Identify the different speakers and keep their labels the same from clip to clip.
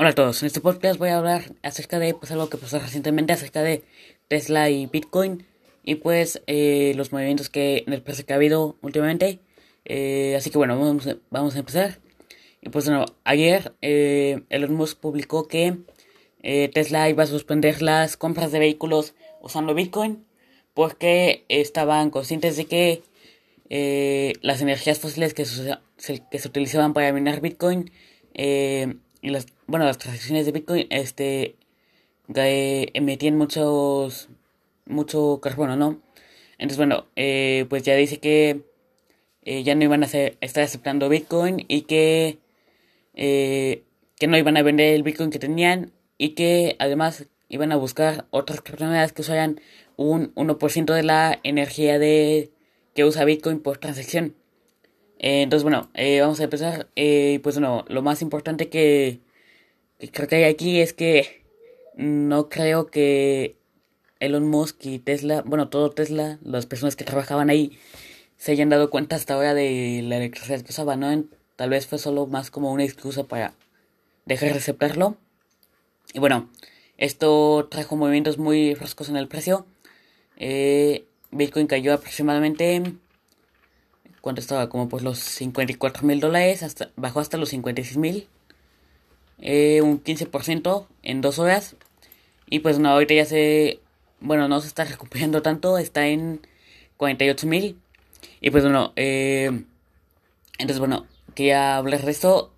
Speaker 1: Hola a todos, en este podcast voy a hablar acerca de pues, algo que pasó recientemente acerca de Tesla y Bitcoin y pues eh, los movimientos que en el precio que ha habido últimamente. Eh, así que bueno, vamos, vamos, a empezar. Y pues bueno, ayer eh, Elon Musk publicó que eh, Tesla iba a suspender las compras de vehículos usando Bitcoin porque estaban conscientes de que las energías fósiles que, que se utilizaban para minar Bitcoin y las, bueno, las transacciones de Bitcoin, este, emitían muchos, mucho carbono, ¿no? Entonces, bueno, eh, pues ya dice que eh, ya no iban a estar aceptando Bitcoin y que, eh, que no iban a vender el Bitcoin que tenían y que además iban a buscar otras criptomonedas que usaran un 1% de la energía de que usa Bitcoin por transacción. Eh, entonces, bueno, eh, vamos a empezar. Eh, pues bueno, lo más importante que, creo que hay aquí es que no creo que Elon Musk y Tesla, bueno, todo Tesla, las personas que trabajaban ahí, se hayan dado cuenta hasta ahora de la electricidad que usaban, ¿no? Tal vez fue solo más como una excusa para dejar de aceptarlo. Y bueno, esto trajo movimientos muy frescos en el precio. Bitcoin cayó aproximadamente ¿Cuánto estaba? Como pues los 54 mil dólares, hasta, bajó hasta los 56 mil. Eh, un 15% en dos horas. Y pues no, ahorita ya se... Bueno, no se está recuperando tanto, está en 48 mil. Y pues bueno, eh, entonces bueno, quería hablar de esto.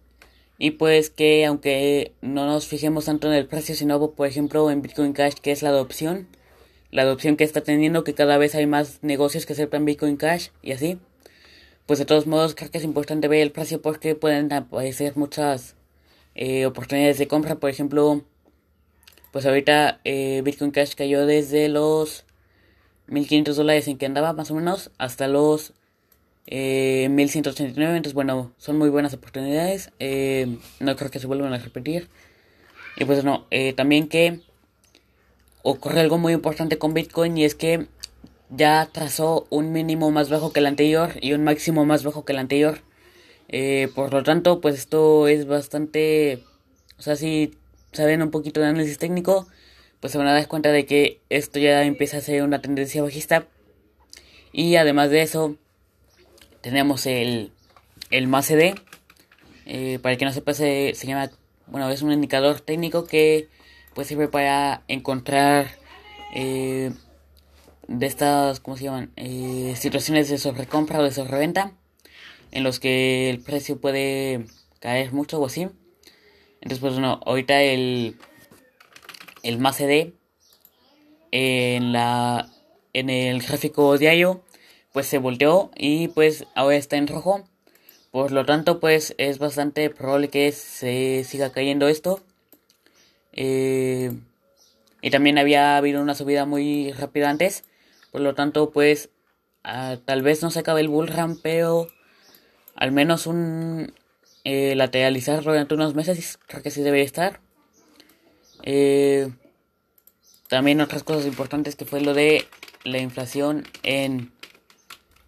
Speaker 1: Y pues que aunque no nos fijemos tanto en el precio, sino por ejemplo en Bitcoin Cash, que es la adopción. La adopción que está teniendo, que cada vez hay más negocios que aceptan Bitcoin Cash y así pues de todos modos creo que es importante ver el precio porque pueden aparecer muchas eh, oportunidades de compra. Por ejemplo, pues ahorita eh, Bitcoin Cash cayó desde los 1500 dólares en que andaba más o menos hasta los eh, 1189. Entonces, bueno, son muy buenas oportunidades. Eh, no creo que se vuelvan a repetir. Y pues no, también que ocurre algo muy importante con Bitcoin y es que ya trazó un mínimo más bajo que el anterior y un máximo más bajo que el anterior. Eh, por lo tanto, pues esto es bastante... O sea, si saben un poquito de análisis técnico, pues se van a dar cuenta de que esto ya empieza a ser una tendencia bajista. Y además de eso, tenemos el, el MACD. Eh, para que no sepa, se, se llama... Bueno, es un indicador técnico que pues sirve para encontrar... Eh, de estas, ¿cómo se llaman? Eh, situaciones de sobrecompra o de sobreventa en los que el precio puede caer mucho o así. Entonces, pues bueno, ahorita el, el MACD en, la, en el gráfico diario pues se volteó y pues ahora está en rojo. Por lo tanto, pues es bastante probable que se siga cayendo esto. Eh, y también había habido una subida muy rápida antes. Por lo tanto, pues ah, tal vez no se acabe el bull run, pero al menos un eh, lateralizar durante unos meses creo que sí debe estar. Eh, también otras cosas importantes que fue lo de la inflación en,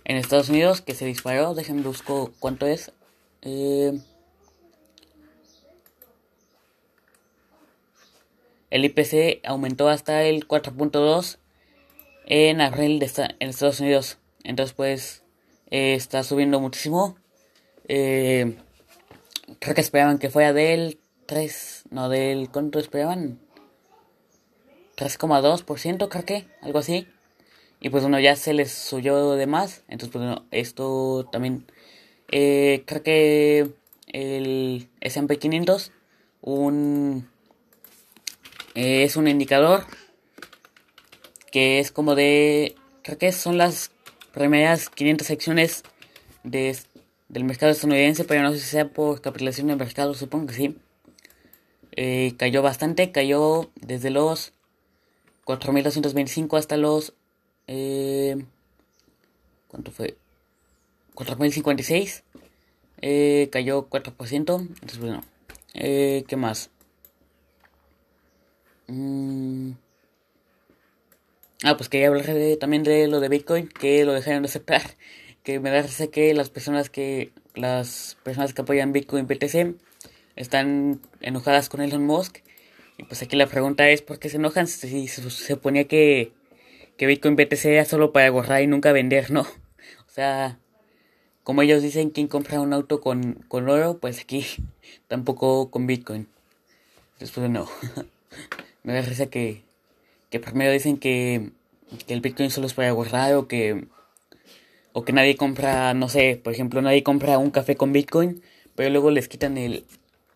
Speaker 1: en Estados Unidos que se disparó. Déjenme busco cuánto es. Eh, el IPC aumentó hasta el 4.2 en abril de en Estados Unidos. Entonces pues eh, está subiendo muchísimo. Eh, creo que esperaban que fuera del 3, no del, ¿cuánto esperaban? 3,2% creo que, algo así. Y pues bueno, ya se les subió de más. Entonces pues bueno, esto también... Eh, creo que el S&P 500 un, es un indicador que es como de, creo que son las primeras 500 secciones de, del mercado estadounidense, pero no sé si sea por capitalización de mercado, supongo que sí. Eh, cayó bastante, cayó desde los 4.225 hasta los... Eh, ¿Cuánto fue? 4.056. Eh, cayó 4%. Entonces, bueno. Eh, ¿Qué más? Mm, Ah, pues quería hablar también de lo de Bitcoin, que lo dejaron de aceptar. Que me da que las personas que las personas que apoyan Bitcoin BTC están enojadas con Elon Musk. Y pues aquí la pregunta es, ¿por qué se enojan si se suponía que, que Bitcoin BTC era solo para guardar y nunca vender, no? O sea, como ellos dicen, quien compra un auto con, con oro, pues aquí tampoco con Bitcoin. Después no. Me da risa que, que primero dicen que, que el Bitcoin solo es para guardar o que o que nadie compra, no sé, por ejemplo, nadie compra un café con Bitcoin, pero luego les quitan el,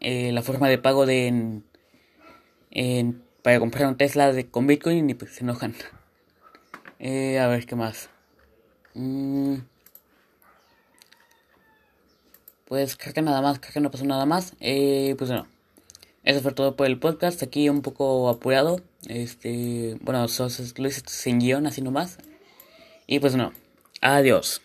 Speaker 1: eh, la forma de pago de en, en, para comprar un Tesla de, con Bitcoin y pues se enojan. Eh, a ver, ¿qué más? Mm, pues creo que nada más, creo que no pasó nada más. Eh, pues bueno, eso fue todo por el podcast. Aquí un poco apurado. Este, bueno, lo hice sin guion, así nomás. Y pues no. Adiós.